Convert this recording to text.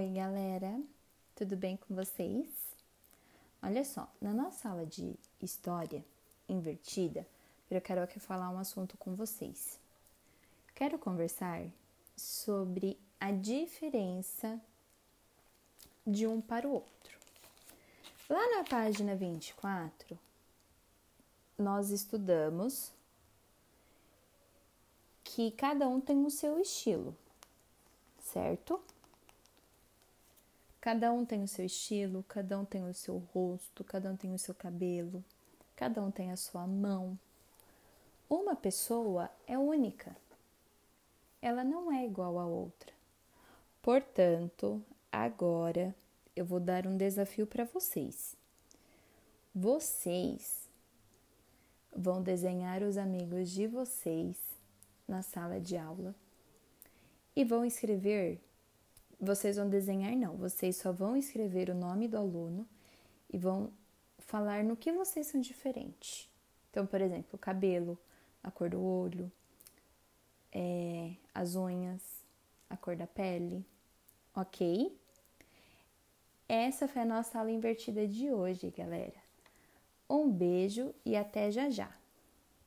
Oi, galera, tudo bem com vocês? Olha só, na nossa aula de história invertida, eu quero aqui falar um assunto com vocês. Quero conversar sobre a diferença de um para o outro. Lá na página 24, nós estudamos que cada um tem o seu estilo, certo? Cada um tem o seu estilo, cada um tem o seu rosto, cada um tem o seu cabelo, cada um tem a sua mão. Uma pessoa é única, ela não é igual a outra. Portanto, agora eu vou dar um desafio para vocês. Vocês vão desenhar os amigos de vocês na sala de aula e vão escrever vocês vão desenhar, não, vocês só vão escrever o nome do aluno e vão falar no que vocês são diferentes. Então, por exemplo, o cabelo, a cor do olho, é, as unhas, a cor da pele, ok? Essa foi a nossa aula invertida de hoje, galera. Um beijo e até já já!